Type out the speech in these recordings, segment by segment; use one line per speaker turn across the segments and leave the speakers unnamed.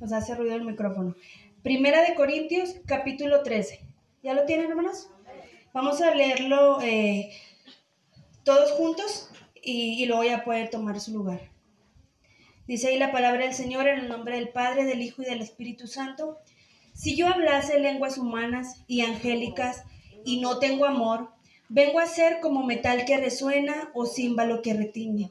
nos, hace ruido el micrófono. Primera de Corintios, capítulo 13. ¿Ya lo tienen, hermanos? Vamos a leerlo eh, todos juntos y, y luego ya puede tomar su lugar. Dice ahí la palabra del Señor en el nombre del Padre, del Hijo y del Espíritu Santo. Si yo hablase lenguas humanas y angélicas y no tengo amor, vengo a ser como metal que resuena o címbalo que retiñe.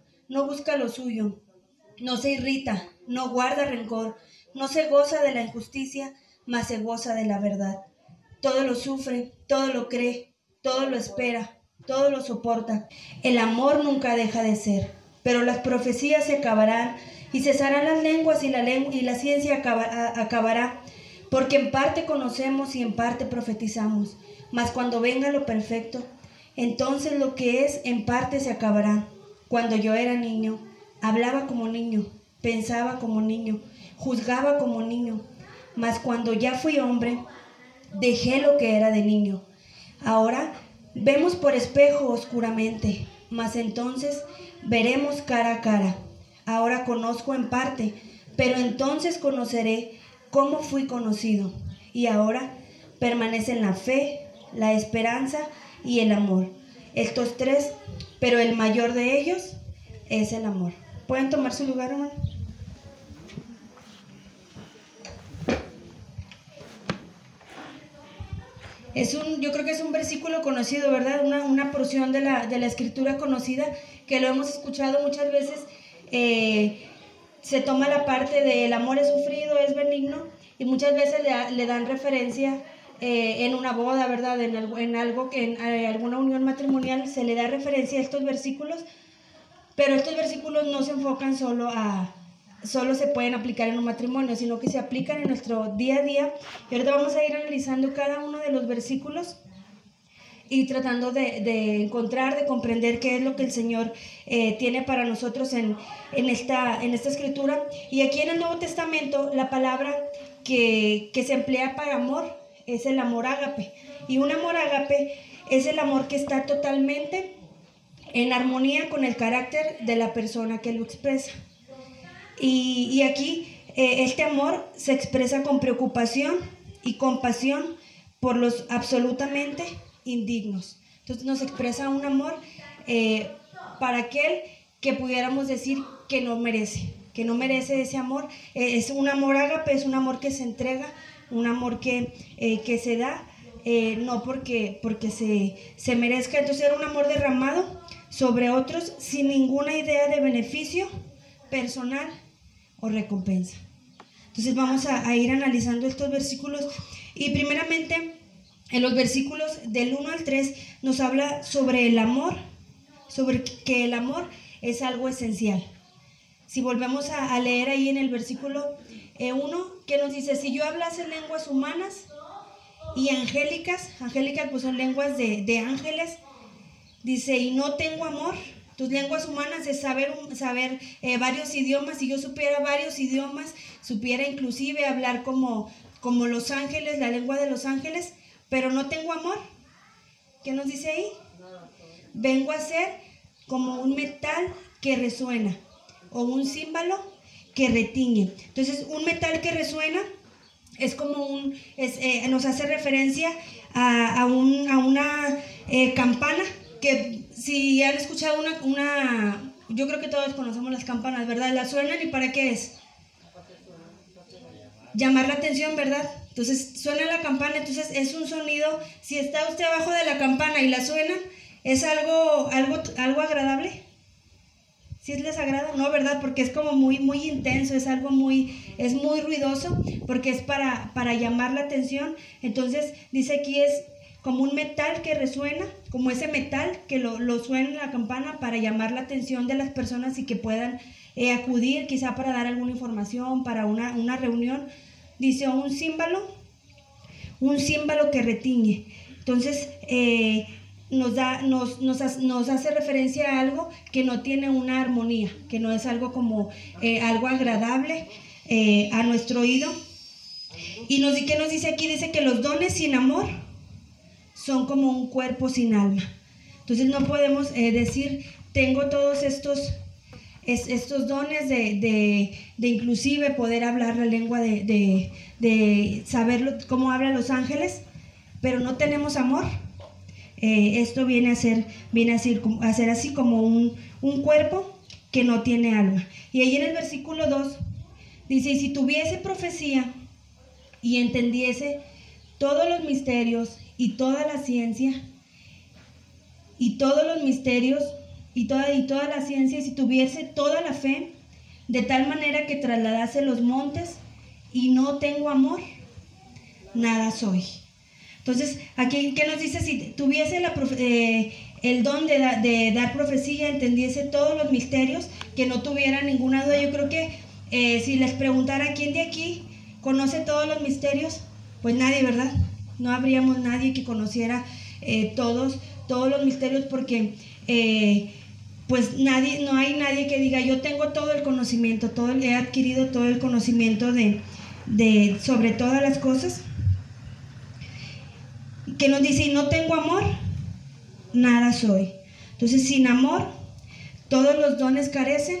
no busca lo suyo, no se irrita, no guarda rencor, no se goza de la injusticia, mas se goza de la verdad. Todo lo sufre, todo lo cree, todo lo espera, todo lo soporta. El amor nunca deja de ser, pero las profecías se acabarán y cesarán las lenguas y la, y la ciencia acabará, porque en parte conocemos y en parte profetizamos. Mas cuando venga lo perfecto, entonces lo que es en parte se acabará. Cuando yo era niño, hablaba como niño, pensaba como niño, juzgaba como niño, mas cuando ya fui hombre, dejé lo que era de niño. Ahora vemos por espejo oscuramente, mas entonces veremos cara a cara. Ahora conozco en parte, pero entonces conoceré cómo fui conocido. Y ahora permanecen la fe, la esperanza y el amor. Estos tres pero el mayor de ellos es el amor. ¿Pueden tomar su lugar, hermano? Es un, yo creo que es un versículo conocido, ¿verdad? Una, una porción de la, de la, escritura conocida que lo hemos escuchado muchas veces. Eh, se toma la parte de el amor es sufrido, es benigno, y muchas veces le dan referencia eh, en una boda, ¿verdad? En, en algo que en eh, alguna unión matrimonial se le da referencia a estos versículos, pero estos versículos no se enfocan solo a solo se pueden aplicar en un matrimonio, sino que se aplican en nuestro día a día. Y ahorita vamos a ir analizando cada uno de los versículos y tratando de, de, encontrar, de comprender qué es lo que el Señor eh, tiene para nosotros en, en, esta, en esta escritura. Y aquí en el Nuevo Testamento, la palabra que, que se emplea para amor es el amor ágape. Y un amor ágape es el amor que está totalmente en armonía con el carácter de la persona que lo expresa. Y, aquí eh, este amor se expresa con preocupación y compasión por los absolutamente indignos. Entonces nos expresa un amor eh, para aquel que pudiéramos decir que no merece, que no merece ese amor. Eh, es un amor ágape, es un amor que se entrega un amor que, eh, que se da, eh, no porque, porque se, se merezca. Entonces era un amor derramado sobre otros sin ninguna idea de beneficio personal o recompensa. Entonces vamos a, ir analizando estos versículos y primeramente en los versículos del 1 al 3 nos habla sobre el amor, sobre que el amor es algo esencial. Si volvemos a, a leer ahí en el versículo eh, uno que nos dice, si yo hablase lenguas humanas y angélicas, angélicas pues son lenguas de, ángeles, dice, y no tengo amor, tus lenguas humanas es saber, saber eh, varios idiomas, si yo supiera varios idiomas, supiera inclusive hablar como, como los ángeles, la lengua de los ángeles, pero no tengo amor. ¿Qué nos dice ahí? Vengo a ser como un metal que resuena o un símbolo que retiñe. Entonces, un metal que resuena es como un, eh, nos hace referencia a, a, un, a una eh, campana que si han escuchado una, una, yo creo que todos conocemos las campanas, ¿verdad? ¿La suenan y para qué es? Llamar la atención, ¿verdad? Entonces suena la campana, entonces es un sonido, si está usted abajo de la campana y la suena, ¿es algo, algo, algo agradable? Si les agrada? No, ¿verdad? Porque es como muy, muy intenso, es algo muy, es muy ruidoso, porque es para, para llamar la atención. Entonces, dice aquí es como un metal que resuena, como ese metal que lo, lo suena en la campana para llamar la atención de las personas y que puedan eh, acudir quizá para dar alguna información, para una, una reunión, dice un símbolo, un símbolo que retiñe. Entonces, eh, nos, da, nos, nos, hace referencia a algo que no tiene una armonía, que no es algo como eh, algo agradable eh, a nuestro oído. Y nos, ¿qué nos dice aquí? Dice que los dones sin amor son como un cuerpo sin alma. Entonces no podemos decir, tengo todos estos estos dones de, inclusive poder hablar la lengua de, de, saber cómo hablan los ángeles, pero no tenemos amor. Eh, esto viene a ser, viene a ser, a ser así como un, un, cuerpo que no tiene alma. Y ahí en el versículo 2 dice, y si tuviese profecía y entendiese todos los misterios y toda la ciencia y todos los misterios y toda, y toda la ciencia, si tuviese toda la fe, de tal manera que trasladase los montes y no tengo amor, nada soy. Entonces, aquí, ¿qué nos dice? Si tuviese la, eh, el don de, dar profecía, entendiese todos los misterios, que no tuviera ninguna duda, yo creo que eh, si les preguntara quién de aquí conoce todos los misterios, pues nadie, ¿verdad? No habríamos nadie que conociera eh, todos, todos los misterios porque pues nadie, no hay nadie que diga, yo tengo todo el conocimiento, todo he adquirido todo el conocimiento de, de, sobre todas las cosas. Que nos dice, no tengo amor, nada soy. Entonces, sin amor, todos los dones carecen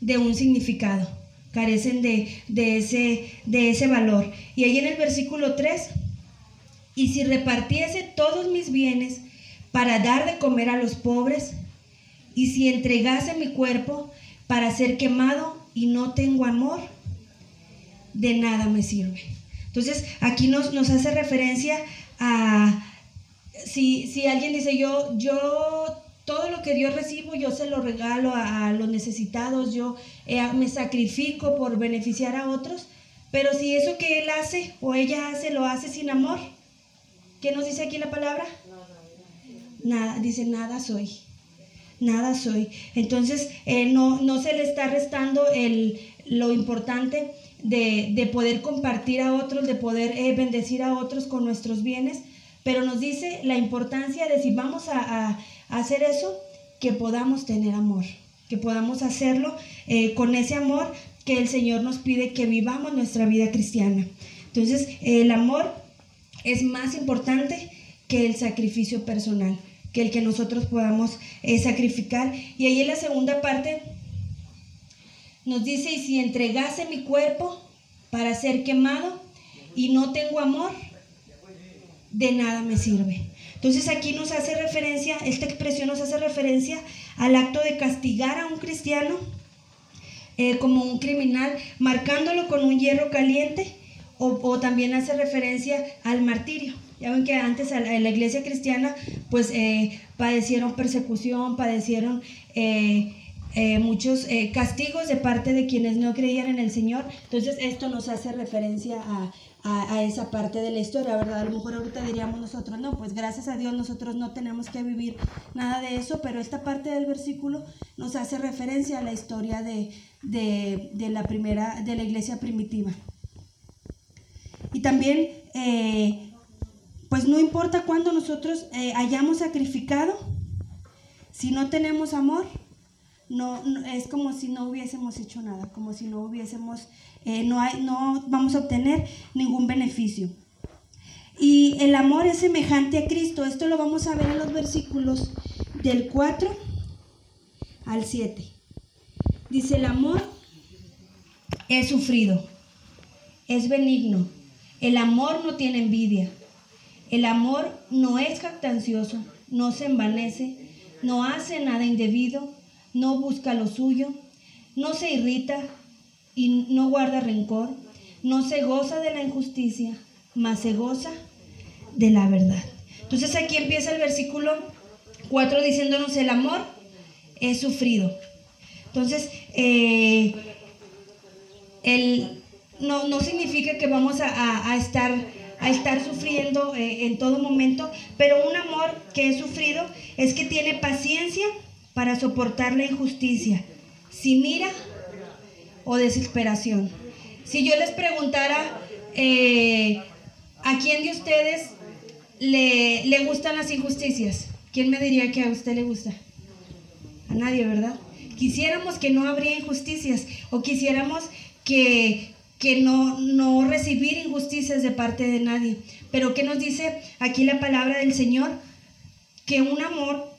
de un significado, carecen de, de, ese, de ese valor. Y ahí en el versículo 3, y si repartiese todos mis bienes para dar de comer a los pobres, y si entregase mi cuerpo para ser quemado y no tengo amor, de nada me sirve. Entonces, aquí nos, nos hace referencia a, si, si, alguien dice, yo, yo, todo lo que Dios recibo, yo se lo regalo a, los necesitados, yo eh, me sacrifico por beneficiar a otros, pero si eso que él hace o ella hace, lo hace sin amor, ¿qué nos dice aquí la palabra? Nada, dice, nada soy nada soy. Entonces, eh, no, no se le está restando el, lo importante de, poder compartir a otros, de poder eh, bendecir a otros con nuestros bienes, pero nos dice la importancia de si vamos a, hacer eso, que podamos tener amor, que podamos hacerlo eh, con ese amor que el Señor nos pide que vivamos nuestra vida cristiana. Entonces, el amor es más importante que el sacrificio personal que el que nosotros podamos eh, sacrificar. Y ahí en la segunda parte nos dice, y si entregase mi cuerpo para ser quemado y no tengo amor, de nada me sirve. Entonces aquí nos hace referencia, esta expresión nos hace referencia al acto de castigar a un cristiano eh, como un criminal, marcándolo con un hierro caliente, o, también hace referencia al martirio. Ya ven que antes en la iglesia cristiana pues eh, padecieron persecución, padecieron eh, eh, muchos castigos de parte de quienes no creían en el Señor. Entonces esto nos hace referencia a, a, esa parte de la historia, ¿verdad? A lo mejor ahorita diríamos nosotros, no, pues gracias a Dios nosotros no tenemos que vivir nada de eso, pero esta parte del versículo nos hace referencia a la historia de, de, de la primera, de la iglesia primitiva. Y también pues no importa cuándo nosotros eh, hayamos sacrificado, si no tenemos amor, no, es como si no hubiésemos hecho nada, como si no hubiésemos, eh, no, hay, no vamos a obtener ningún beneficio. Y el amor es semejante a Cristo. Esto lo vamos a ver en los versículos del 4 al 7. Dice, el amor es sufrido, es benigno. El amor no tiene envidia el amor no es jactancioso, no se envanece, no hace nada indebido, no busca lo suyo, no se irrita y no guarda rencor, no se goza de la injusticia, mas se goza de la verdad. Entonces aquí empieza el versículo 4 diciéndonos el amor es sufrido. Entonces, eh, el, no, no, significa que vamos a estar a estar sufriendo eh, en todo momento, pero un amor que he sufrido es que tiene paciencia para soportar la injusticia, sin ira o desesperación. Si yo les preguntara eh, a quién de ustedes le, le gustan las injusticias, ¿quién me diría que a usted le gusta? A nadie, ¿verdad? Quisiéramos que no habría injusticias o quisiéramos que, que no, no recibir injusticias de parte de nadie. Pero ¿qué nos dice aquí la palabra del Señor? Que un amor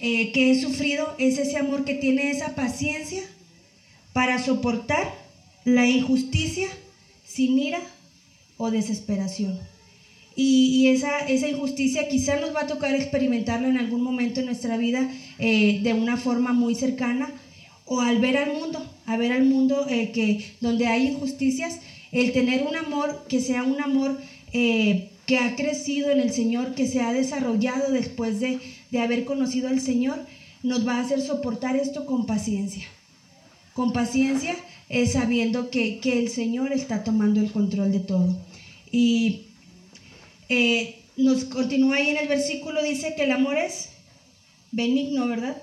eh, que he sufrido es ese amor que tiene esa paciencia para soportar la injusticia sin ira o desesperación. Y, esa, esa, injusticia quizá nos va a tocar experimentarlo en algún momento en nuestra vida eh, de una forma muy cercana o al ver al mundo, a ver al mundo eh, que donde hay injusticias, el tener un amor que sea un amor que ha crecido en el Señor, que se ha desarrollado después de, de haber conocido al Señor, nos va a hacer soportar esto con paciencia. Con paciencia, es sabiendo que, que el Señor está tomando el control de todo. Y eh, nos continúa ahí en el versículo, dice que el amor es benigno, ¿verdad?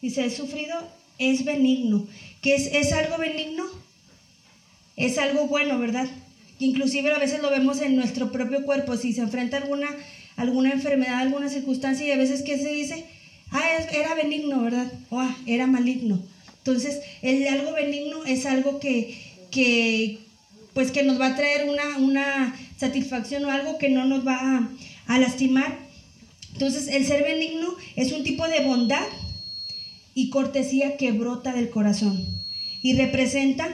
Dice, es sufrido, es benigno. ¿Qué es, es algo benigno? Es algo bueno, ¿verdad? Inclusive a veces lo vemos en nuestro propio cuerpo, si se enfrenta alguna, alguna enfermedad, alguna circunstancia, y a veces ¿qué se dice? Ah, era benigno, ¿verdad? O ah, era maligno. Entonces, el algo benigno es algo que, que, pues que nos va a traer una, una satisfacción o algo que no nos va a, lastimar. Entonces, el ser benigno es un tipo de bondad y cortesía que brota del corazón y representa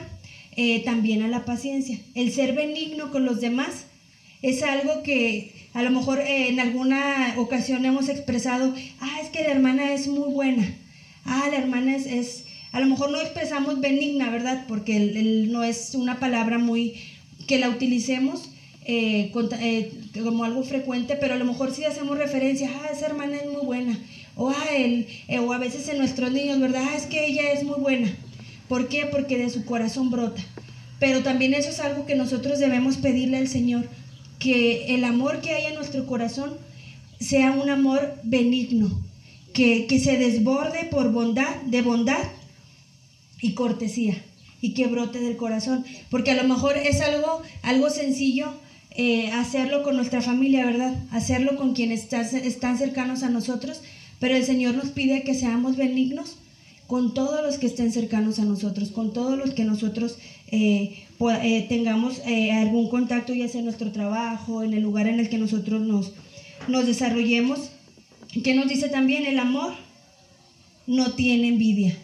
eh, también a la paciencia. El ser benigno con los demás es algo que a lo mejor eh, en alguna ocasión hemos expresado, ah, es que la hermana es muy buena, ah, la hermana es, es a lo mejor no expresamos benigna, ¿verdad? Porque no es una palabra muy que la utilicemos eh, eh, como algo frecuente, pero a lo mejor sí hacemos referencia, ah, esa hermana es muy buena, o, ah, él, o a veces en nuestros niños, ¿verdad? Ah, es que ella es muy buena. ¿Por qué? Porque de su corazón brota. Pero también eso es algo que nosotros debemos pedirle al Señor, que el amor que hay en nuestro corazón sea un amor benigno, que, que se desborde por bondad, de bondad y cortesía y que brote del corazón, porque a lo mejor es algo, algo sencillo eh, hacerlo con nuestra familia, ¿verdad? Hacerlo con quienes están cercanos a nosotros, pero el Señor nos pide que seamos benignos con todos los que estén cercanos a nosotros, con todos los que nosotros eh, eh, tengamos algún contacto, ya sea en nuestro trabajo, en el lugar en el que nosotros nos, nos desarrollemos. ¿Qué nos dice también? El amor no tiene envidia.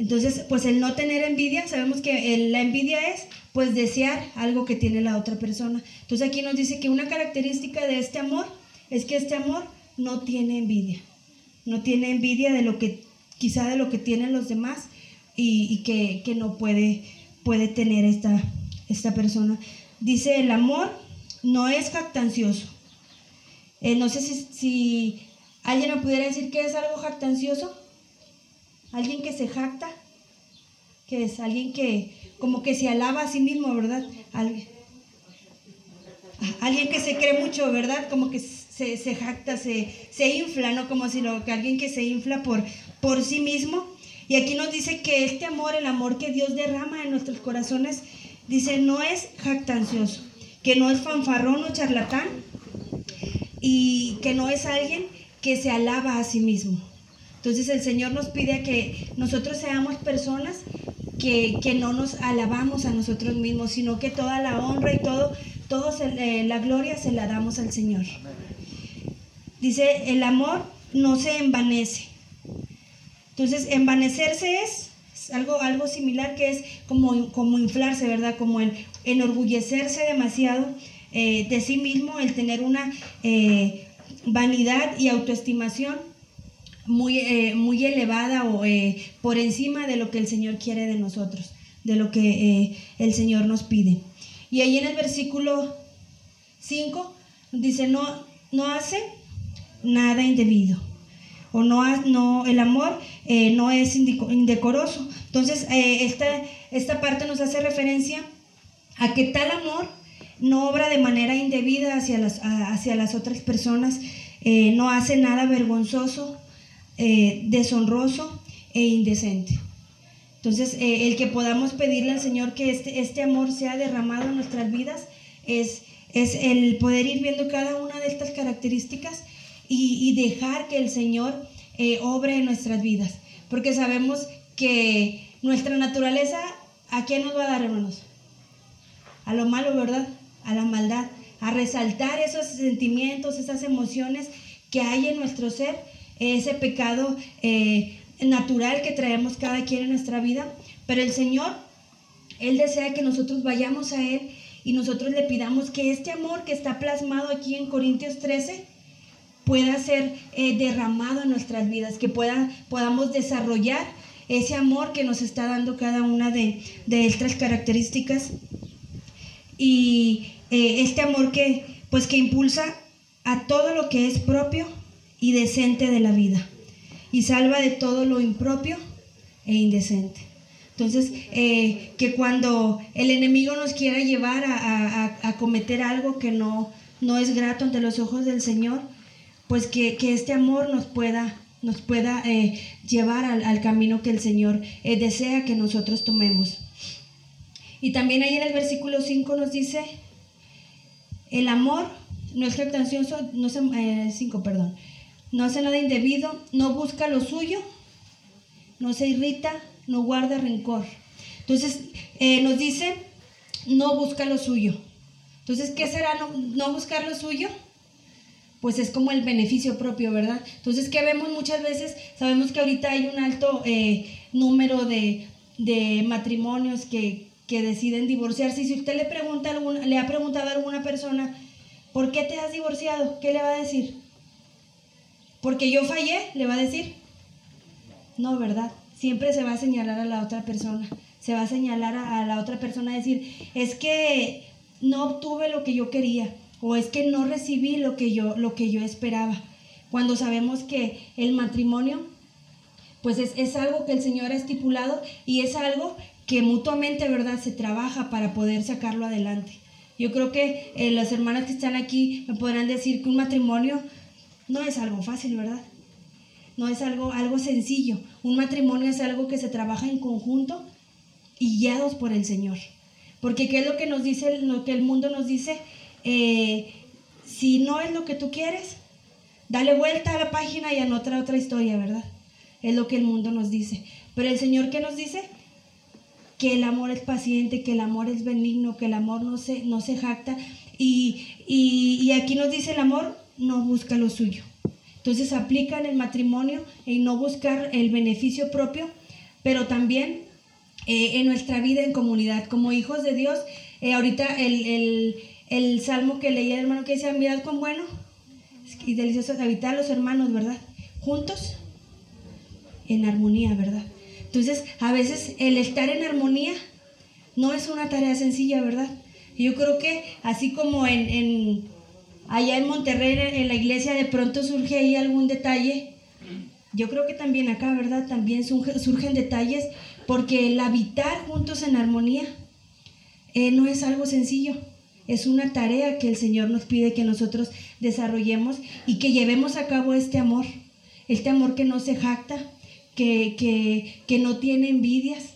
Entonces, pues el no tener envidia, sabemos que la envidia es pues desear algo que tiene la otra persona. Entonces aquí nos dice que una característica de este amor es que este amor no tiene envidia. No tiene envidia de lo que, quizá de lo que tienen los demás y, que, no puede, puede tener esta, esta persona. Dice, el amor no es jactancioso. Eh, no sé si, si alguien me pudiera decir que es algo jactancioso. Alguien que se jacta, que es alguien que como que se alaba a sí mismo, ¿verdad? Alguien, alguien que se cree mucho, ¿verdad? Como que se, jacta, se, se, infla, ¿no? Como si lo, que alguien que se infla por, por sí mismo. Y aquí nos dice que este amor, el amor que Dios derrama en nuestros corazones, dice, no es jactancioso, que no es fanfarrón o charlatán y que no es alguien que se alaba a sí mismo. Entonces el Señor nos pide que nosotros seamos personas que, no nos alabamos a nosotros mismos, sino que toda la honra y todo, la gloria se la damos al Señor. Dice, el amor no se envanece. Entonces, envanecerse es, algo, algo similar que es como, como inflarse, ¿verdad? Como el enorgullecerse demasiado eh, de sí mismo, el tener una eh, vanidad y autoestimación muy, eh, muy elevada o por encima de lo que el Señor quiere de nosotros, de lo que el Señor nos pide. Y ahí en el versículo 5 dice, no, no hace nada indebido. O no, no el amor no es indecoroso. Entonces, esta, esta parte nos hace referencia a que tal amor no obra de manera indebida hacia las, hacia las otras personas, no hace nada vergonzoso, eh, deshonroso e indecente. Entonces, eh, el que podamos pedirle al Señor que este, este amor sea derramado en nuestras vidas es, es el poder ir viendo cada una de estas características y, dejar que el Señor eh, obre en nuestras vidas. Porque sabemos que nuestra naturaleza, ¿a quién nos va a dar, hermanos? A lo malo, ¿verdad? A la maldad, a resaltar esos sentimientos, esas emociones que hay en nuestro ser, ese pecado eh, natural que traemos cada quien en nuestra vida. Pero el Señor, Él desea que nosotros vayamos a Él y nosotros le pidamos que este amor que está plasmado aquí en Corintios 13, pueda ser eh, derramado en nuestras vidas, que pueda, podamos desarrollar ese amor que nos está dando cada una de, estas características y eh, este amor que pues que impulsa a todo lo que es propio y decente de la vida y salva de todo lo impropio e indecente. Entonces, eh, que cuando el enemigo nos quiera llevar a, cometer algo que no, no es grato ante los ojos del Señor, pues que, este amor nos pueda, nos pueda eh, llevar al, camino que el Señor eh, desea que nosotros tomemos. Y también ahí en el versículo 5 nos dice, el amor no es jactancioso, no se, 5, eh, perdón, no hace nada indebido, no busca lo suyo, no se irrita, no guarda rencor. Entonces nos dice, no busca lo suyo. Entonces, ¿qué será no, no buscar lo suyo? Pues es como el beneficio propio, ¿verdad? Entonces, ¿qué vemos muchas veces? Sabemos que ahorita hay un alto eh, número de, matrimonios que, deciden divorciarse. Y si usted le, pregunta le ha preguntado a alguna persona, ¿por qué te has divorciado? ¿Qué le va a decir? Porque yo fallé, le va a decir. No, ¿verdad? Siempre se va a señalar a la otra persona. Se va a señalar a, a la otra persona a decir, es que no obtuve lo que yo quería o es que no recibí lo que yo, lo que yo esperaba. Cuando sabemos que el matrimonio, pues es, algo que el Señor ha estipulado y es algo que mutuamente, ¿verdad?, se trabaja para poder sacarlo adelante. Yo creo que eh, las hermanas que están aquí me podrán decir que un matrimonio no es algo fácil, ¿verdad? No es algo, algo sencillo. Un matrimonio es algo que se trabaja en conjunto y guiados por el Señor. Porque ¿qué es lo que nos dice, lo que el mundo nos dice? Eh, si no es lo que tú quieres, dale vuelta a la página y anota otra historia, ¿verdad? Es lo que el mundo nos dice. Pero el Señor, ¿qué nos dice? Que el amor es paciente, que el amor es benigno, que el amor no se, no se jacta. Y, y, aquí nos dice el amor no busca lo suyo. Entonces aplica en el matrimonio en no buscar el beneficio propio, pero también eh, en nuestra vida en comunidad. Como hijos de Dios, eh, ahorita el, el salmo que leía el hermano que decía, mirad con bueno y delicioso habitar los hermanos, ¿verdad? Juntos, en armonía, ¿verdad? Entonces, a veces el estar en armonía no es una tarea sencilla, ¿verdad? Yo creo que así como en, allá en Monterrey, en la iglesia, de pronto surge ahí algún detalle, yo creo que también acá, ¿verdad? También surgen detalles, porque el habitar juntos en armonía eh, no es algo sencillo. Es una tarea que el Señor nos pide que nosotros desarrollemos y que llevemos a cabo este amor, este amor que no se jacta, que, que, no tiene envidias,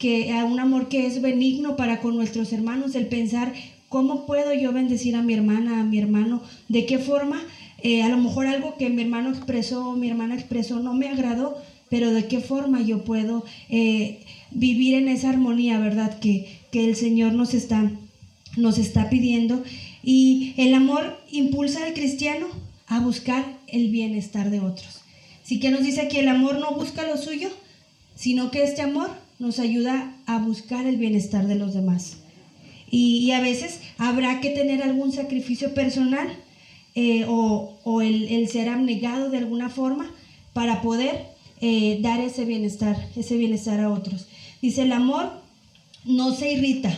que un amor que es benigno para con nuestros hermanos, el pensar cómo puedo yo bendecir a mi hermana, a mi hermano, de qué forma, eh, a lo mejor algo que mi hermano expresó, mi hermana expresó, no me agradó, pero de qué forma yo puedo eh, vivir en esa armonía, ¿verdad? Que, que el Señor nos está nos está pidiendo. Y el amor impulsa al cristiano a buscar el bienestar de otros. Así que nos dice que el amor no busca lo suyo, sino que este amor nos ayuda a buscar el bienestar de los demás. Y, a veces habrá que tener algún sacrificio personal eh, o, el, ser abnegado de alguna forma para poder eh, dar ese bienestar, ese bienestar a otros. Dice, el amor no se irrita,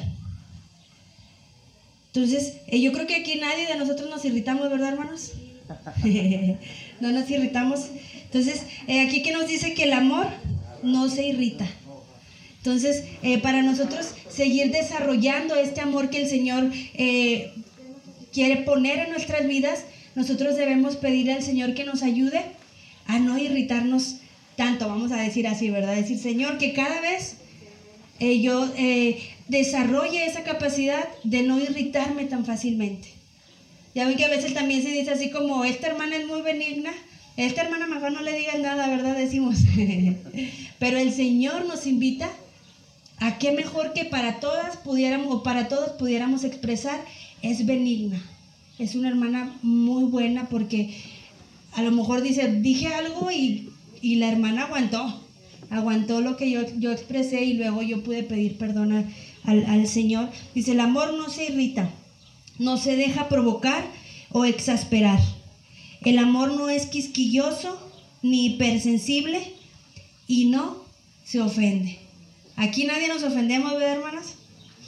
entonces, eh, yo creo que aquí nadie de nosotros nos irritamos, ¿verdad, hermanos? no nos irritamos. Entonces, eh, aquí que nos dice que el amor no se irrita. Entonces, eh, para nosotros seguir desarrollando este amor que el Señor quiere poner en nuestras vidas, nosotros debemos pedirle al Señor que nos ayude a no irritarnos tanto, vamos a decir así, ¿verdad? Decir, Señor, que cada vez yo desarrolle esa capacidad de no irritarme tan fácilmente. Ya ven que a veces también se dice así como, esta hermana es muy benigna, esta hermana mejor no le digan nada, ¿verdad? Decimos. Pero el Señor nos invita a que mejor que para todas pudiéramos, o para todos pudiéramos expresar, es benigna. Es una hermana muy buena porque a lo mejor dice, dije algo y, la hermana aguantó. Aguantó lo que yo, yo expresé y luego yo pude pedir perdón al, al Señor. Dice, el amor no se irrita, no se deja provocar o exasperar el amor no es quisquilloso ni hipersensible y no se ofende. Aquí nadie nos ofendemos, ¿verdad, hermanas?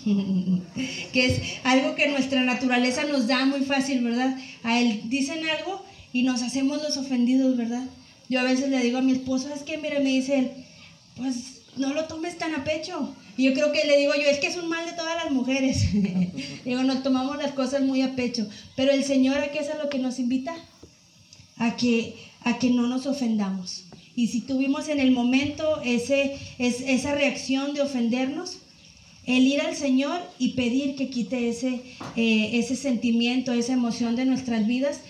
que es algo que nuestra naturaleza nos da muy fácil, ¿verdad? A él dicen algo y nos hacemos los ofendidos, ¿verdad? Yo a veces le digo a mi esposo, es que, mira, me dice él, pues no lo tomes tan a pecho. Y yo creo que le digo yo, es que es un mal de todas las mujeres. digo, nos tomamos las cosas muy a pecho. Pero el Señor, ¿a qué es a lo que nos invita? a que, a que no nos ofendamos. Y si tuvimos en el momento ese, es, esa reacción de ofendernos, el ir al Señor y pedir que quite ese, eh, ese sentimiento, esa emoción de nuestras vidas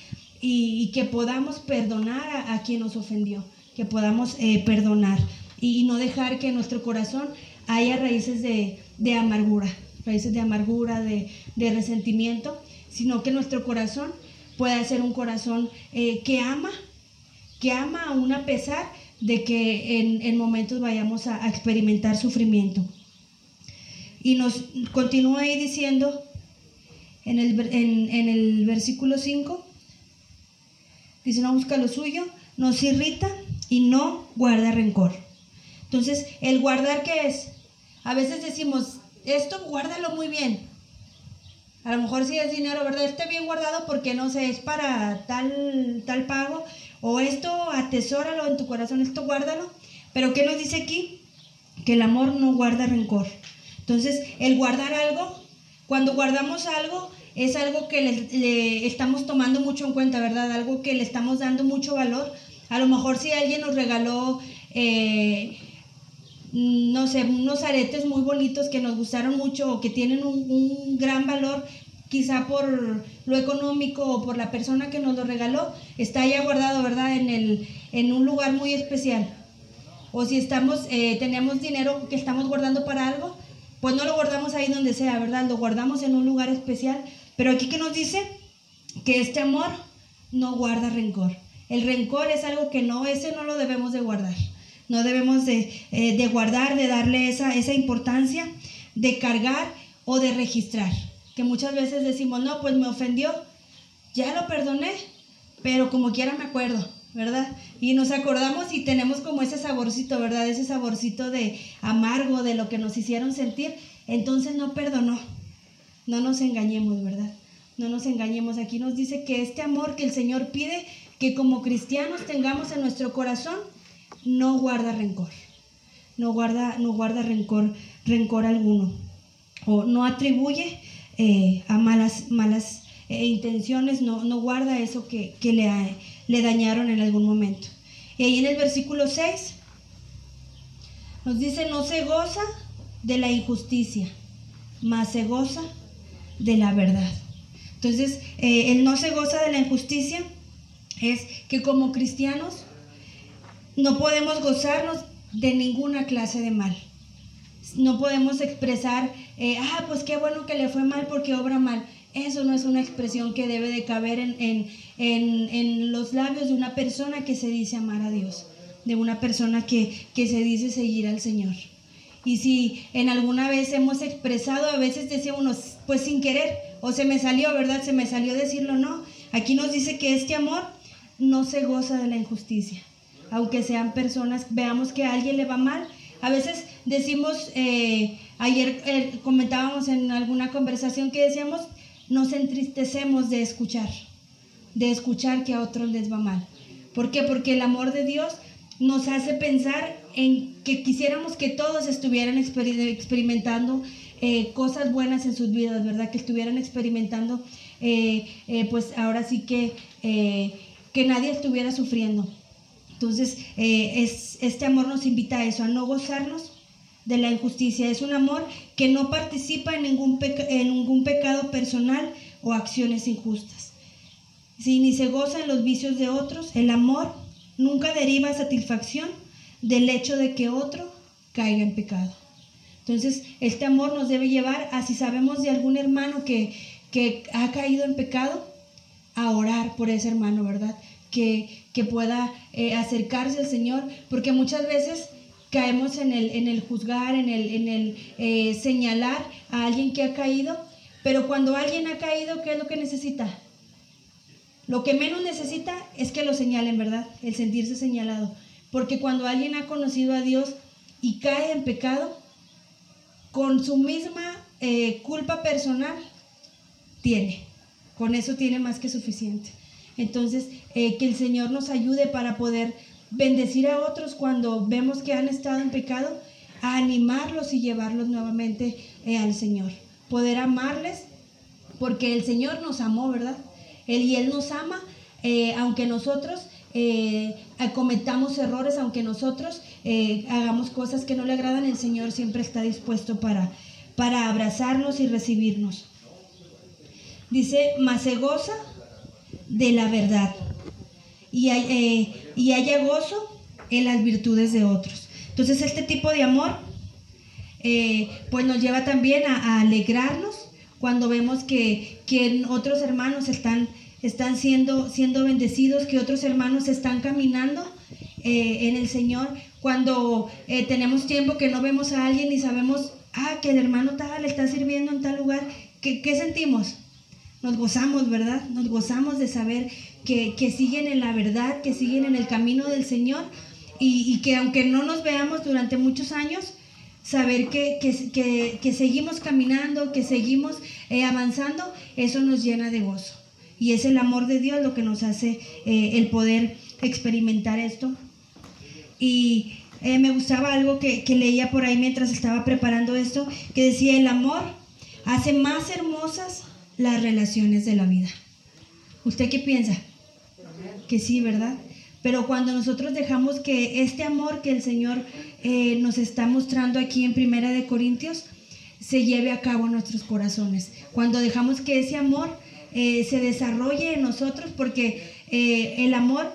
y, que podamos perdonar a, quien nos ofendió, que podamos eh, perdonar y, no dejar que nuestro corazón haya raíces de, amargura, raíces de amargura, de, de resentimiento, sino que nuestro corazón puede ser un corazón eh, que ama, que ama aún a pesar de que en, momentos vayamos a, experimentar sufrimiento. Y nos continúa ahí diciendo en el, en el versículo 5, dice, no busca lo suyo, no se irrita y no guarda rencor. Entonces, el guardar, ¿qué es? A veces decimos, esto guárdalo muy bien, a lo mejor si es dinero, ¿verdad? Esté bien guardado porque no sé, es para tal, tal pago. O esto atesóralo en tu corazón, esto guárdalo. Pero ¿qué nos dice aquí? Que el amor no guarda rencor. Entonces, el guardar algo, cuando guardamos algo, es algo que le, estamos tomando mucho en cuenta, ¿verdad? Algo que le estamos dando mucho valor. A lo mejor si alguien nos regaló, eh, no sé, unos aretes muy bonitos que nos gustaron mucho o que tienen un, gran valor, quizá por lo económico o por la persona que nos lo regaló, está ya guardado, ¿verdad? En, el, en un lugar muy especial. O si estamos, eh, tenemos dinero que estamos guardando para algo, pues no lo guardamos ahí donde sea, ¿verdad? Lo guardamos en un lugar especial. Pero aquí que nos dice que este amor no guarda rencor. El rencor es algo que no, ese no lo debemos de guardar no debemos de, eh, guardar, de darle esa, esa importancia, de cargar o de registrar. Que muchas veces decimos, no, pues me ofendió, ya lo perdoné, pero como quiera me acuerdo, ¿verdad? Y nos acordamos y tenemos como ese saborcito, ¿verdad? Ese saborcito de amargo de lo que nos hicieron sentir. Entonces no perdonó. No nos engañemos, ¿verdad? No nos engañemos. Aquí nos dice que este amor que el Señor pide que como cristianos tengamos en nuestro corazón no guarda rencor, no guarda, no guarda rencor, rencor alguno, o no atribuye eh, a malas, malas eh, intenciones, no, no, guarda eso que, le, le dañaron en algún momento. Y ahí en el versículo 6 nos dice, no se goza de la injusticia, más se goza de la verdad. Entonces, eh, el no se goza de la injusticia es que como cristianos no podemos gozarnos de ninguna clase de mal. No podemos expresar, eh, ah, pues qué bueno que le fue mal porque obra mal. Eso no es una expresión que debe de caber en, en, los labios de una persona que se dice amar a Dios, de una persona que, que se dice seguir al Señor. Y si en alguna vez hemos expresado, a veces decimos, pues sin querer, o se me salió, ¿verdad? Se me salió decirlo, no. Aquí nos dice que este amor no se goza de la injusticia aunque sean personas, veamos que a alguien le va mal. A veces decimos, eh, ayer eh, comentábamos en alguna conversación que decíamos, nos entristecemos de escuchar, de escuchar que a otros les va mal. ¿Por qué? Porque el amor de Dios nos hace pensar en que quisiéramos que todos estuvieran experimentando eh, cosas buenas en sus vidas, ¿verdad? Que estuvieran experimentando, pues ahora sí que, que nadie estuviera sufriendo Entonces, eh, es, este amor nos invita a eso, a no gozarnos de la injusticia. Es un amor que no participa en ningún, en ningún pecado personal o acciones injustas. Si ni se goza en los vicios de otros, el amor nunca deriva satisfacción del hecho de que otro caiga en pecado. Entonces, este amor nos debe llevar a si sabemos de algún hermano que, que ha caído en pecado, a orar por ese hermano, ¿verdad? Que, que pueda eh, acercarse al Señor, porque muchas veces caemos en el, en el juzgar, en el, en el eh, señalar a alguien que ha caído, pero cuando alguien ha caído, ¿qué es lo que necesita? Lo que menos necesita es que lo señalen, ¿verdad? El sentirse señalado. Porque cuando alguien ha conocido a Dios y cae en pecado, con su misma eh, culpa personal, tiene. Con eso tiene más que suficiente. Entonces, eh, que el Señor nos ayude para poder bendecir a otros cuando vemos que han estado en pecado, a animarlos y llevarlos nuevamente eh, al Señor. Poder amarles, porque el Señor nos amó, ¿verdad? Él y Él nos ama, eh, aunque nosotros cometamos errores, aunque nosotros hagamos cosas que no le agradan, el Señor siempre está dispuesto para, para abrazarnos y recibirnos. Dice, más se goza de la verdad y, eh, haya gozo en las virtudes de otros. Entonces este tipo de amor eh, pues nos lleva también a, alegrarnos cuando vemos que, que otros hermanos están, están siendo, siendo bendecidos, que otros hermanos están caminando eh, en el Señor. Cuando tenemos tiempo que no vemos a alguien y sabemos, ah, que el hermano tal está sirviendo en tal lugar, ¿qué, qué sentimos? Nos gozamos, ¿verdad? Nos gozamos de saber que, siguen en la verdad, que siguen en el camino del Señor y, que aunque no nos veamos durante muchos años, saber que, que, seguimos caminando, que seguimos eh, avanzando, eso nos llena de gozo. Y es el amor de Dios lo que nos hace eh, el poder experimentar esto. Y eh, me gustaba algo que, que leía por ahí mientras estaba preparando esto, que decía, el amor hace más hermosas las relaciones de la vida. ¿Usted qué piensa? Que sí, ¿verdad? Pero cuando nosotros dejamos que este amor que el Señor eh, nos está mostrando aquí en Primera de Corintios se lleve a cabo en nuestros corazones. Cuando dejamos que ese amor eh, se desarrolle en nosotros, porque eh, el amor,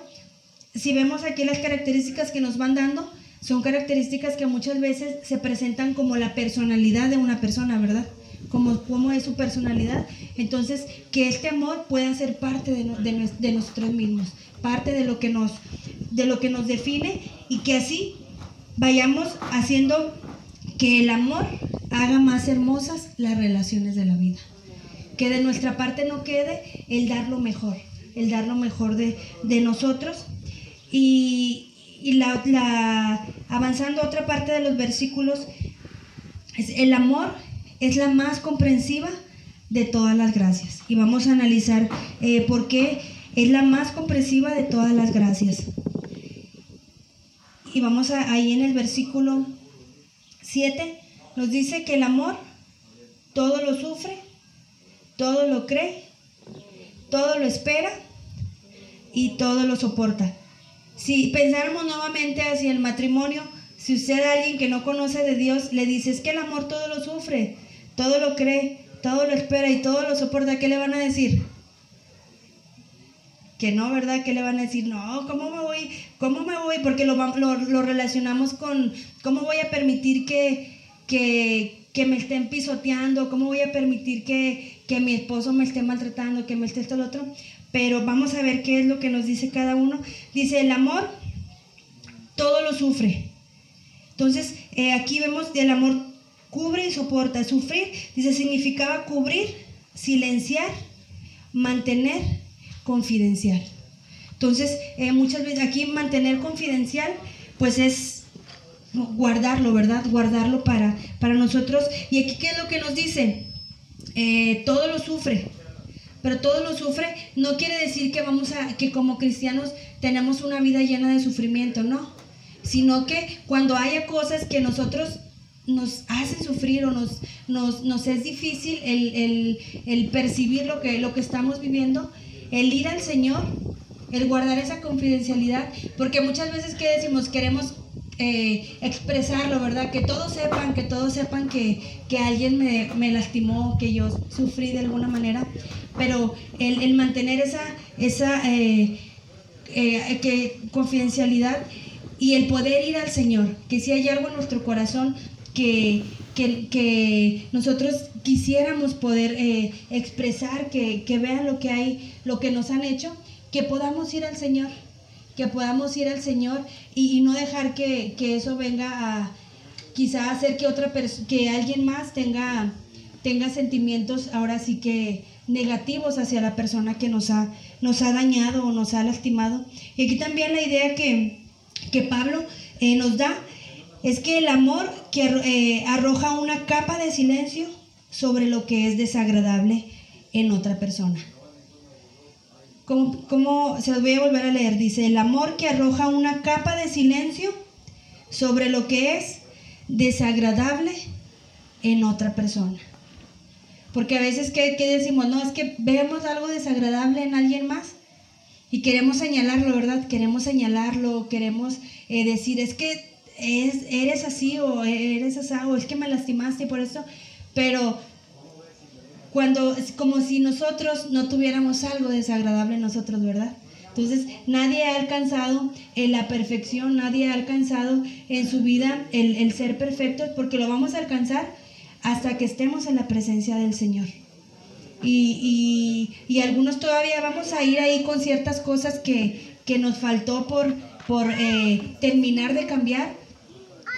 si vemos aquí las características que nos van dando, son características que muchas veces se presentan como la personalidad de una persona, ¿verdad? Como es su personalidad. Entonces, que este amor pueda ser parte de, de, nosotros mismos, parte de lo, que nos, define y que así vayamos haciendo que el amor haga más hermosas las relaciones de la vida. Que de nuestra parte no quede el dar lo mejor, el dar lo mejor de, nosotros. Y, la, avanzando a otra parte de los versículos, el amor es la más comprensiva de todas las gracias. Y vamos a analizar eh, por qué es la más comprensiva de todas las gracias. Y vamos a, ahí en el versículo 7, nos dice que el amor todo lo sufre, todo lo cree, todo lo espera y todo lo soporta. Si pensáramos nuevamente hacia el matrimonio, si usted alguien que no conoce de Dios le dice, es que el amor todo lo sufre, todo lo cree, todo lo espera y todo lo soporta, ¿qué le van a decir? Que no, ¿verdad? ¿Qué le van a decir? No, ¿cómo me voy? ¿Cómo me voy? Porque lo, lo, relacionamos con, ¿cómo voy a permitir que, que, me estén pisoteando? ¿Cómo voy a permitir que, que mi esposo me esté maltratando, que me esté esto, lo otro? Pero vamos a ver qué es lo que nos dice cada uno. Dice, el amor todo lo sufre. Entonces, eh, aquí vemos el amor cubre y soporta. Sufrir, dice, significaba cubrir, silenciar, mantener confidencial. Entonces, eh, muchas veces aquí mantener confidencial, pues es guardarlo, ¿verdad? Guardarlo para, para nosotros. Y aquí, ¿qué es lo que nos dice? Eh, todo lo sufre. Pero todo lo sufre no quiere decir que vamos a, que como cristianos tenemos una vida llena de sufrimiento, no. Sino que cuando haya cosas que nosotros nos hace sufrir o nos, nos, es difícil el, percibir lo que, lo que estamos viviendo, el ir al Señor, el guardar esa confidencialidad, porque muchas veces que decimos queremos eh, expresarlo, ¿verdad? Que todos sepan, que todos sepan que, alguien me, lastimó, que yo sufrí de alguna manera, pero el, mantener esa, esa eh, eh, que, confidencialidad y el poder ir al Señor, que si hay algo en nuestro corazón que, que, nosotros quisiéramos poder expresar, que, que vean lo que hay, lo que nos han hecho, que podamos ir al Señor que podamos ir al Señor y, no dejar que, eso venga a quizá hacer que otra que alguien más tenga, tenga sentimientos ahora sí que negativos hacia la persona que nos ha, nos ha dañado o nos ha lastimado. Y aquí también la idea que, que Pablo eh, nos da es que el amor que eh, arroja una capa de silencio sobre lo que es desagradable en otra persona. ¿Cómo, se los voy a volver a leer? Dice, el amor que arroja una capa de silencio sobre lo que es desagradable en otra persona. Porque a veces, ¿qué, decimos? No, es que vemos algo desagradable en alguien más y queremos señalarlo, ¿verdad? Queremos señalarlo, queremos eh, decir, es que es, eres así o eres así, o es que me lastimaste y por eso, pero cuando es como si nosotros no tuviéramos algo desagradable en nosotros, ¿verdad? Entonces, nadie ha alcanzado en la perfección, nadie ha alcanzado en su vida el, ser perfecto, porque lo vamos a alcanzar hasta que estemos en la presencia del Señor. Y, algunos todavía vamos a ir ahí con ciertas cosas que, nos faltó por, por eh, terminar de cambiar,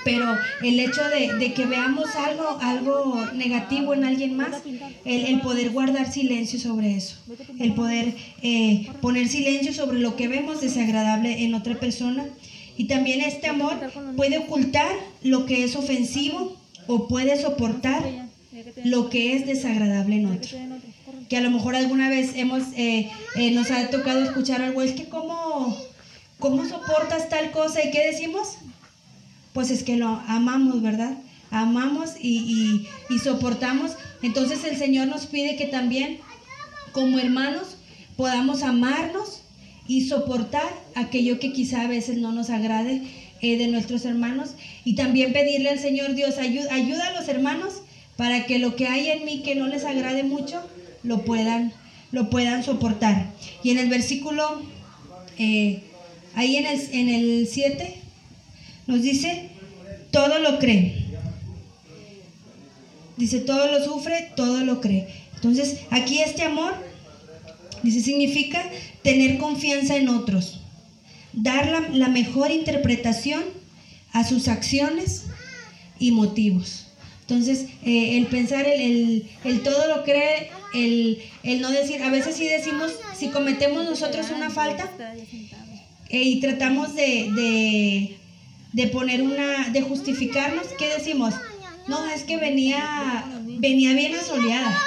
pero el hecho de, que veamos algo, algo negativo en alguien más, el, poder guardar silencio sobre eso, el poder eh, poner silencio sobre lo que vemos desagradable en otra persona. Y también este amor puede ocultar lo que es ofensivo o puede soportar lo que es desagradable en otro. Que a lo mejor alguna vez hemos, eh, eh, nos ha tocado escuchar algo, es que cómo, cómo soportas tal cosa y qué decimos, pues es que lo amamos, ¿verdad? Amamos y, soportamos. Entonces el Señor nos pide que también como hermanos podamos amarnos y soportar aquello que quizá a veces no nos agrade eh, de nuestros hermanos y también pedirle al Señor Dios ayuda a los hermanos para que lo que hay en mí que no les agrade mucho lo puedan, lo puedan soportar. Y en el versículo, eh, ahí en el, en el 7, nos dice, todo lo cree. Dice, todo lo sufre, todo lo cree. Entonces, aquí este amor, dice, significa tener confianza en otros, dar la, mejor interpretación a sus acciones y motivos. Entonces, eh, el pensar, el, todo lo cree, el, no decir, a veces sí decimos, si cometemos nosotros una falta eh, y tratamos de poner una, de justificarnos, ¿qué decimos? No, es que venía, venía bien asoleada,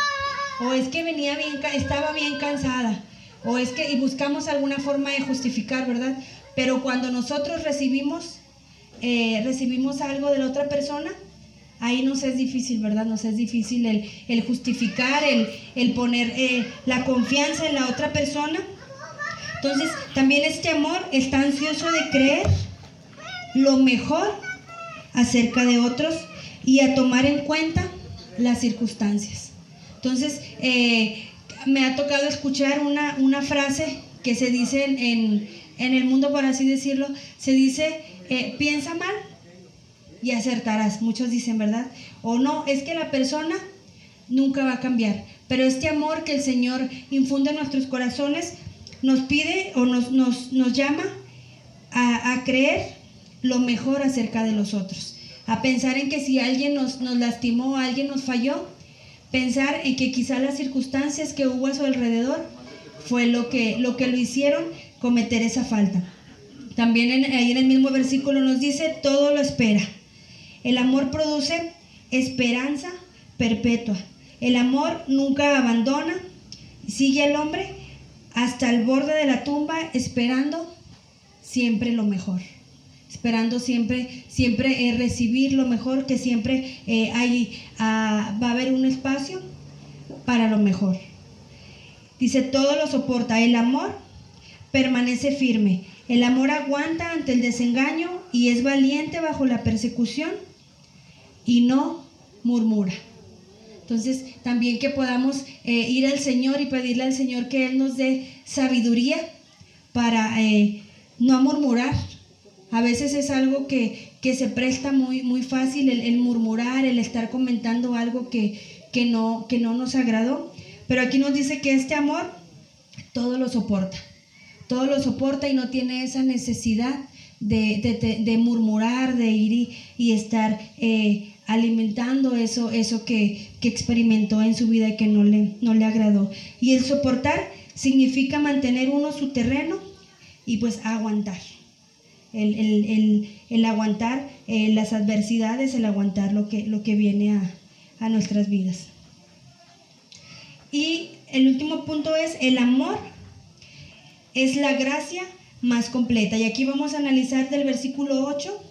o es que venía bien, estaba bien cansada, o es que, y buscamos alguna forma de justificar, ¿verdad? Pero cuando nosotros recibimos, eh, recibimos algo de la otra persona, ahí nos es difícil, ¿verdad? Nos es difícil el, justificar, el, poner eh, la confianza en la otra persona. Entonces, también este amor está ansioso de creer lo mejor acerca de otros y a tomar en cuenta las circunstancias. Entonces, eh, me ha tocado escuchar una, una frase que se dice en, el mundo, por así decirlo, se dice, eh, piensa mal y acertarás. Muchos dicen, ¿verdad? O no, es que la persona nunca va a cambiar. Pero este amor que el Señor infunde en nuestros corazones nos pide o nos, nos, nos llama a, a creer lo mejor acerca de los otros. A pensar en que si alguien nos, nos lastimó, alguien nos falló, pensar en que quizá las circunstancias que hubo a su alrededor fue lo que lo, que lo hicieron cometer esa falta. También ahí en el mismo versículo nos dice, todo lo espera. El amor produce esperanza perpetua. El amor nunca abandona. Sigue al hombre hasta el borde de la tumba esperando siempre lo mejor esperando siempre, siempre eh, recibir lo mejor, que siempre eh, hay, ah, va a haber un espacio para lo mejor. Dice, todo lo soporta. El amor permanece firme. El amor aguanta ante el desengaño y es valiente bajo la persecución y no murmura. Entonces, también que podamos eh, ir al Señor y pedirle al Señor que Él nos dé sabiduría para no murmurar. A veces es algo que, se presta muy, muy fácil el, murmurar, el estar comentando algo que, que, no, que no nos agradó. Pero aquí nos dice que este amor todo lo soporta. Todo lo soporta y no tiene esa necesidad de, murmurar, de ir y, estar eh, alimentando eso, eso que, experimentó en su vida y que no le, no le agradó. Y el soportar significa mantener uno su terreno y pues aguantar. El, aguantar eh, las adversidades, el aguantar lo que, lo que viene a, a nuestras vidas. Y el último punto es el amor es la gracia más completa. Y aquí vamos a analizar del versículo 8,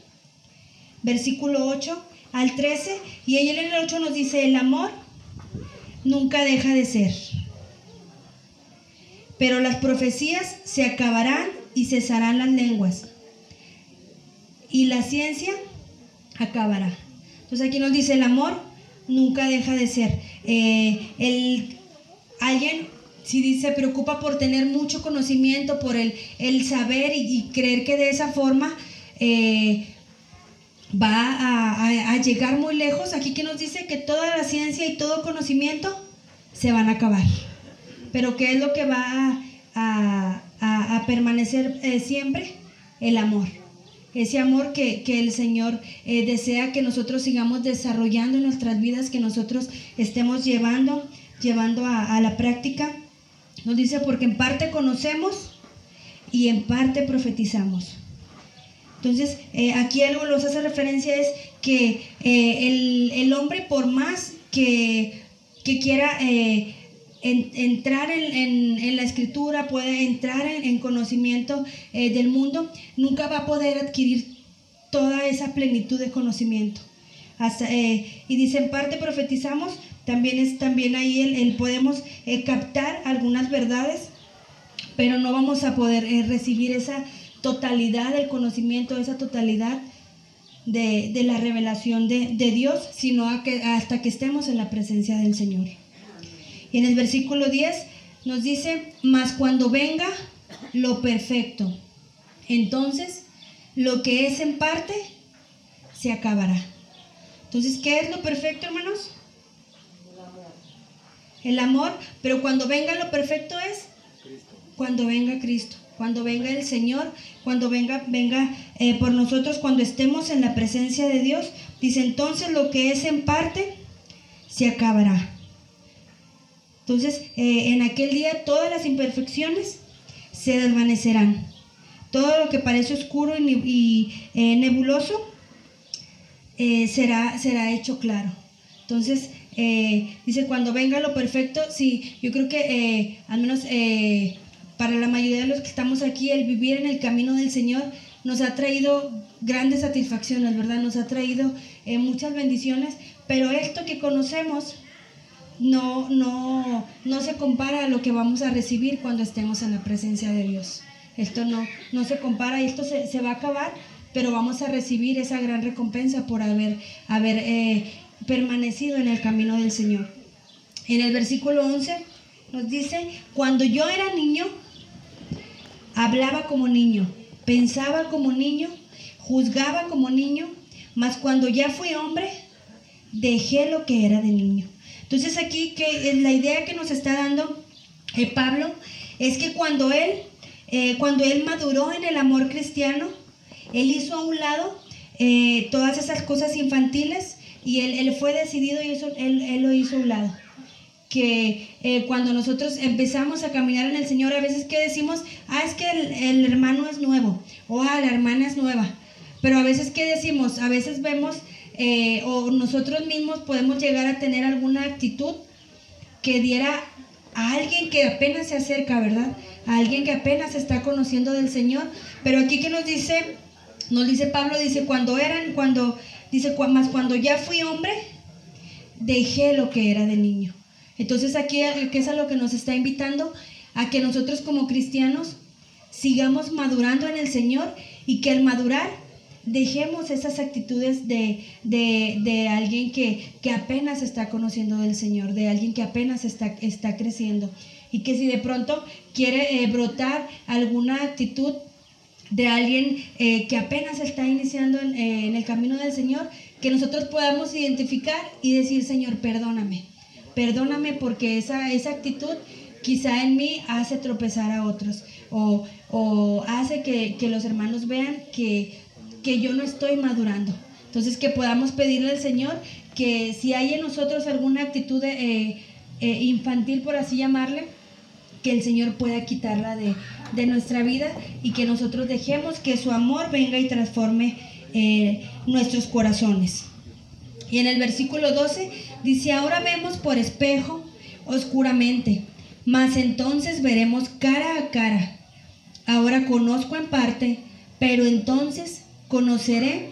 versículo 8 al 13, y en el 8 nos dice, el amor nunca deja de ser. Pero las profecías se acabarán y cesarán las lenguas. Y la ciencia acabará. Entonces aquí nos dice, el amor nunca deja de ser. Eh, el, alguien si se preocupa por tener mucho conocimiento, por el, el saber y, creer que de esa forma eh, va a, llegar muy lejos, aquí que nos dice que toda la ciencia y todo conocimiento se van a acabar. Pero ¿qué es lo que va a, permanecer eh, siempre? El amor. Ese amor que, el Señor eh, desea que nosotros sigamos desarrollando en nuestras vidas, que nosotros estemos llevando, llevando a la práctica. Nos dice, porque en parte conocemos y en parte profetizamos. Entonces, eh, aquí algo nos hace referencia es que eh, el, hombre, por más que, quiera eh, entrar en, la escritura, pueda entrar en, conocimiento del mundo, nunca va a poder adquirir toda esa plenitud de conocimiento. y dice, en parte profetizamos, también es también ahí el, podemos eh, captar algunas verdades, pero no vamos a poder eh, recibir esa totalidad del conocimiento, esa totalidad de, la revelación de, Dios, sino hasta que estemos en la presencia del Señor. Y en el versículo 10 nos dice, mas cuando venga lo perfecto, entonces lo que es en parte se acabará. Entonces, ¿qué es lo perfecto, hermanos? el amor, pero cuando venga lo perfecto es cuando venga Cristo, cuando venga el Señor, cuando venga, venga eh, por nosotros, cuando estemos en la presencia de Dios, dice entonces lo que es en parte se acabará. Entonces, eh, en aquel día todas las imperfecciones se desvanecerán. Todo lo que parece oscuro y, eh, nebuloso será, será hecho claro. Entonces, eh, dice, cuando venga lo perfecto, sí, yo creo que eh, al menos eh, para la mayoría de los que estamos aquí, el vivir en el camino del Señor nos ha traído grandes satisfacciones, ¿verdad? Nos ha traído muchas bendiciones, pero esto que conocemos no, no, no se compara a lo que vamos a recibir cuando estemos en la presencia de Dios. Esto no, no se compara esto se, se va a acabar, pero vamos a recibir esa gran recompensa por haber, haber permanecido en el camino del Señor. En el versículo 11 nos dice, cuando yo era niño, hablaba como niño, pensaba como niño, juzgaba como niño, mas cuando ya fui hombre, dejé lo que era de niño. Entonces aquí que la idea que nos está dando eh, Pablo es que cuando él, eh, cuando él maduró en el amor cristiano, él hizo a un lado eh, todas esas cosas infantiles y él, fue decidido y eso, él, lo hizo a un lado. Que eh, cuando nosotros empezamos a caminar en el Señor, a veces que decimos, ah, es que el, hermano es nuevo, o ah, la hermana es nueva. Pero a veces que decimos, a veces vemos, eh, o nosotros mismos podemos llegar a tener alguna actitud que diera a alguien que apenas se acerca, ¿verdad? A alguien que apenas está conociendo del Señor. Pero aquí que nos dice, nos dice Pablo, dice, cuando eran, cuando Dice, más cuando ya fui hombre, dejé lo que era de niño. Entonces aquí, ¿qué es a lo que nos está invitando? A que nosotros como cristianos sigamos madurando en el Señor y que al madurar dejemos esas actitudes de, de, alguien que, que, apenas está conociendo del Señor, de alguien que apenas está, está creciendo. Y que si de pronto quiere eh, brotar alguna actitud de alguien eh, que apenas está iniciando en, eh, en el camino del Señor, que nosotros podamos identificar y decir, Señor, perdóname. Perdóname porque esa, esa actitud quizá en mí hace tropezar a otros o, o hace que, que, los hermanos vean que, que yo no estoy madurando. Entonces que podamos pedirle al Señor que si hay en nosotros alguna actitud eh, eh, infantil, por así llamarle, que el Señor pueda quitarla de, de, nuestra vida y que nosotros dejemos que su amor venga y transforme eh, nuestros corazones. Y en el versículo 12 dice, ahora vemos por espejo oscuramente, mas entonces veremos cara a cara. Ahora conozco en parte, pero entonces conoceré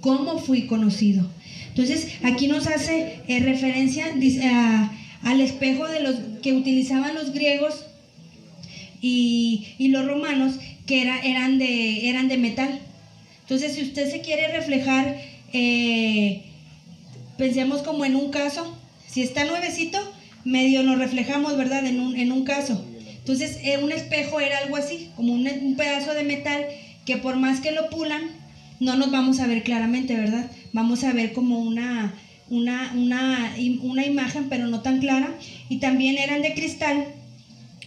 cómo fui conocido. Entonces aquí nos hace eh, referencia al espejo de los que utilizaban los griegos y, los romanos, que era, eran, de, eran de metal. Entonces, si usted se quiere reflejar, eh, pensemos como en un caso, si está nuevecito, medio nos reflejamos, ¿verdad? En un, en un caso. Entonces, eh, un espejo era algo así, como un, pedazo de metal que por más que lo pulan, no nos vamos a ver claramente, ¿verdad? Vamos a ver como una, una, una, una imagen, pero no tan clara. Y también eran de cristal,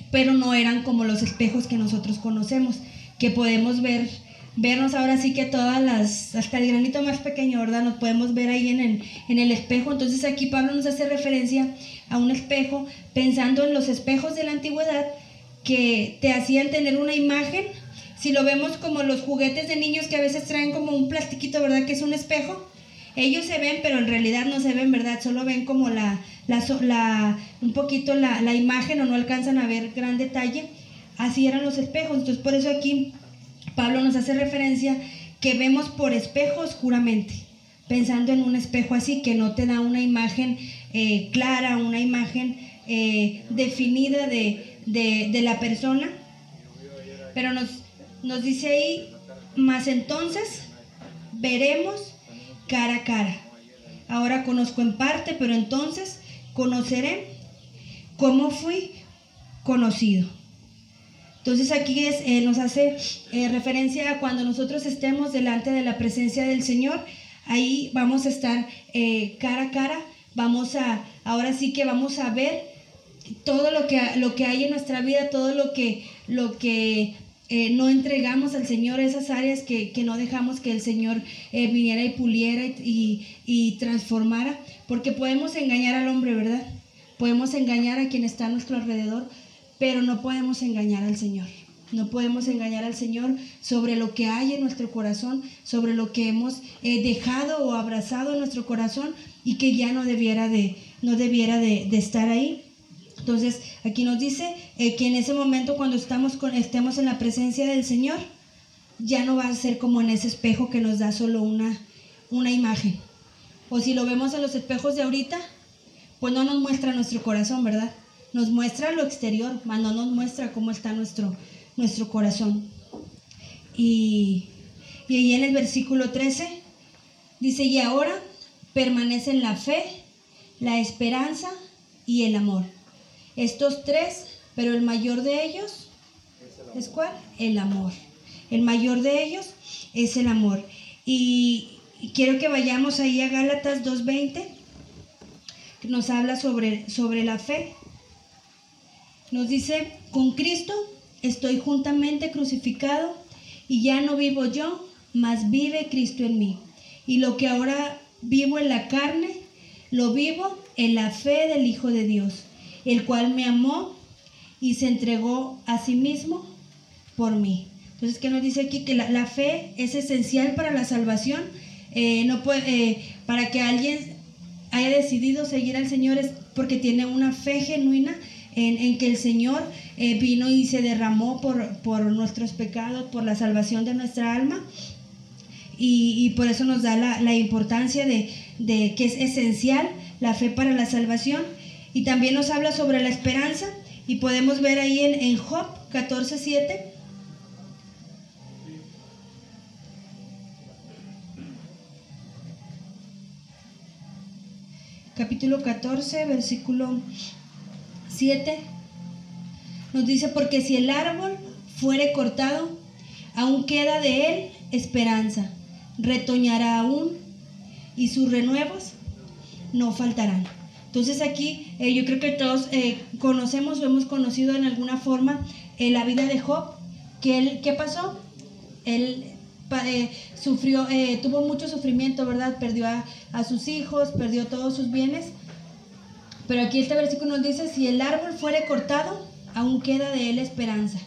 pero no eran como los espejos que nosotros conocemos, que podemos ver vernos ahora sí que todas las, hasta el granito más pequeño, ¿verdad? Nos podemos ver ahí en el, en el espejo. Entonces aquí Pablo nos hace referencia a un espejo, pensando en los espejos de la antigüedad que te hacían tener una imagen. Si lo vemos como los juguetes de niños que a veces traen como un plastiquito, ¿verdad? Que es un espejo. Ellos se ven, pero en realidad no se ven, ¿verdad? Solo ven como la, la, un poquito la, la imagen o no alcanzan a ver gran detalle. Así eran los espejos. Entonces por eso aquí Pablo nos hace referencia que vemos por espejo oscuramente, pensando en un espejo así que no te da una imagen eh, clara, una imagen eh, definida de, de, la persona. Pero nos, nos dice ahí, más entonces veremos cara a cara. Ahora conozco en parte, pero entonces conoceré cómo fui conocido. Entonces aquí eh, nos hace eh, referencia a cuando nosotros estemos delante de la presencia del Señor, ahí vamos a estar eh, cara a cara, vamos a, ahora sí que vamos a ver todo lo que, lo que hay en nuestra vida, todo lo que, lo que no entregamos al Señor, esas áreas que, no dejamos que el Señor viniera y puliera y, y transformara, porque podemos engañar al hombre, ¿verdad? Podemos engañar a quien está a nuestro alrededor, pero no podemos engañar al Señor. No podemos engañar al Señor sobre lo que hay en nuestro corazón, sobre lo que hemos eh, dejado o abrazado en nuestro corazón y que ya no debiera de, no debiera de, estar ahí. Entonces, aquí nos dice eh, que en ese momento cuando estamos estemos en la presencia del Señor, ya no va a ser como en ese espejo que nos da solo una, una imagen. O si lo vemos en los espejos de ahorita, pues no nos muestra nuestro corazón, ¿verdad? Nos muestra lo exterior, mas no nos muestra cómo está nuestro, nuestro corazón. Y, y ahí en el versículo 13 dice, y ahora permanecen la fe, la esperanza y el amor. Estos tres, pero el mayor de ellos es cuál? El amor. El mayor de ellos es el amor. Y, quiero que vayamos ahí a Gálatas 2.20, que nos habla sobre, sobre la fe. Nos dice, con Cristo estoy juntamente crucificado y ya no vivo yo, mas vive Cristo en mí. Y lo que ahora vivo en la carne, lo vivo en la fe del Hijo de Dios, el cual me amó y se entregó a sí mismo por mí. Entonces, ¿qué nos dice aquí? Que la, fe es esencial para la salvación. Eh, no puede, eh, para que alguien haya decidido seguir al Señor es porque tiene una fe genuina en, que el Señor eh, vino y se derramó por, por, nuestros pecados, por la salvación de nuestra alma. Y, por eso nos da la, importancia de, que es esencial la fe para la salvación. Y también nos habla sobre la esperanza y podemos ver ahí en, en Job 14.7. Capítulo 14, versículo 7. Nos dice, porque si el árbol fuere cortado, aún queda de él esperanza, retoñará aún y sus renuevos no faltarán. Entonces aquí eh, yo creo que todos eh, conocemos o hemos conocido en alguna forma eh, la vida de Job, que él, ¿qué pasó? Él sufrió, tuvo mucho sufrimiento, ¿verdad? Perdió a, a sus hijos, perdió todos sus bienes. Pero aquí este versículo nos dice, si el árbol fuere cortado, aún queda de él esperanza.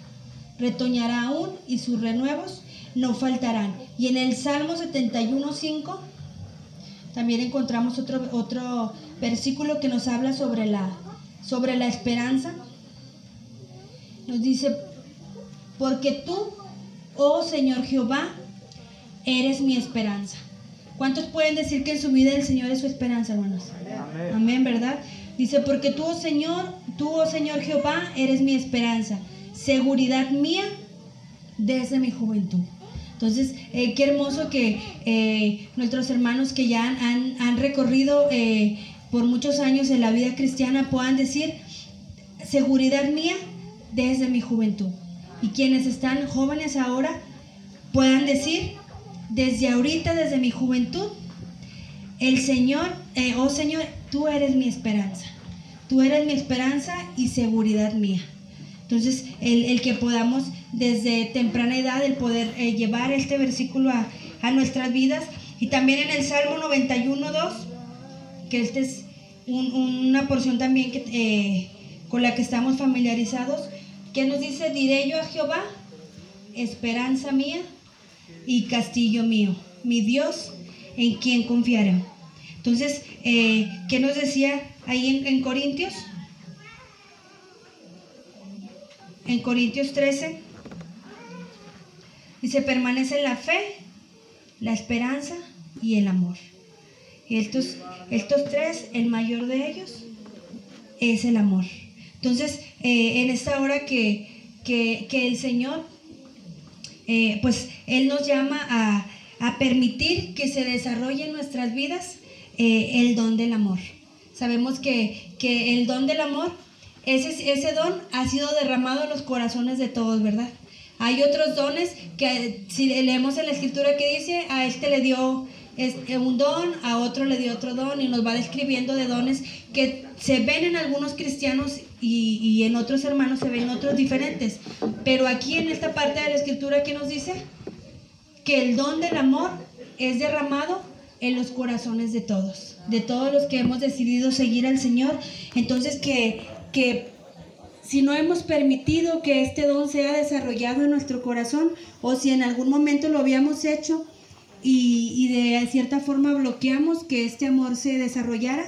Retoñará aún y sus renuevos no faltarán. Y en el Salmo 71.5 también encontramos otro, otro versículo que nos habla sobre la, sobre la esperanza. Nos dice, porque tú, oh Señor Jehová, eres mi esperanza. ¿Cuántos pueden decir que en su vida el Señor es su esperanza, hermanos? Amén, Amén ¿verdad? Dice, porque tú, oh Señor, tú, oh Señor Jehová, eres mi esperanza, seguridad mía desde mi juventud. Entonces, eh, qué hermoso que eh, nuestros hermanos que ya han, recorrido eh, por muchos años en la vida cristiana puedan decir, seguridad mía desde mi juventud. Y quienes están jóvenes ahora puedan decir, desde ahorita, desde mi juventud, el Señor, oh Señor, tú eres mi esperanza. Tú eres mi esperanza y seguridad mía. Entonces, el, que podamos desde temprana edad, el poder eh, llevar este versículo a, nuestras vidas. Y también en el Salmo 91, 2, que esta es una porción también que, eh, con la que estamos familiarizados, que nos dice, diré yo a Jehová, esperanza mía y castillo mío, mi Dios en quien confiaré. Entonces, eh, ¿qué nos decía ahí en, en Corintios? en Corintios 13, dice, permanece la fe, la esperanza y el amor. Estos, estos tres, el mayor de ellos es el amor. Entonces, eh, en esta hora que, el Señor, eh, pues Él nos llama a, permitir que se desarrolle en nuestras vidas eh, el don del amor. Sabemos que, que el don del amor ese, ese don ha sido derramado en los corazones de todos, ¿verdad? Hay otros dones que si leemos en la escritura que dice, a este le dio este, un don, a otro le dio otro don y nos va describiendo de dones que se ven en algunos cristianos y, y en otros hermanos se ven otros diferentes. Pero aquí en esta parte de la escritura que nos dice que el don del amor es derramado en los corazones de todos, de todos los que hemos decidido seguir al Señor. Entonces que que si no hemos permitido que este don sea desarrollado en nuestro corazón o si en algún momento lo habíamos hecho y, de cierta forma bloqueamos que este amor se desarrollara,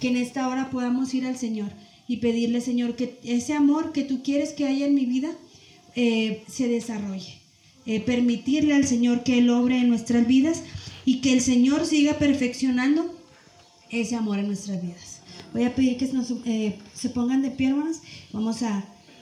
que en esta hora podamos ir al Señor y pedirle, Señor, que ese amor que tú quieres que haya en mi vida eh, se desarrolle. Eh, permitirle al Señor que Él obre en nuestras vidas y que el Señor siga perfeccionando ese amor en nuestras vidas. Voy a pedir que eh, se pongan de pie, hermanos. Vamos a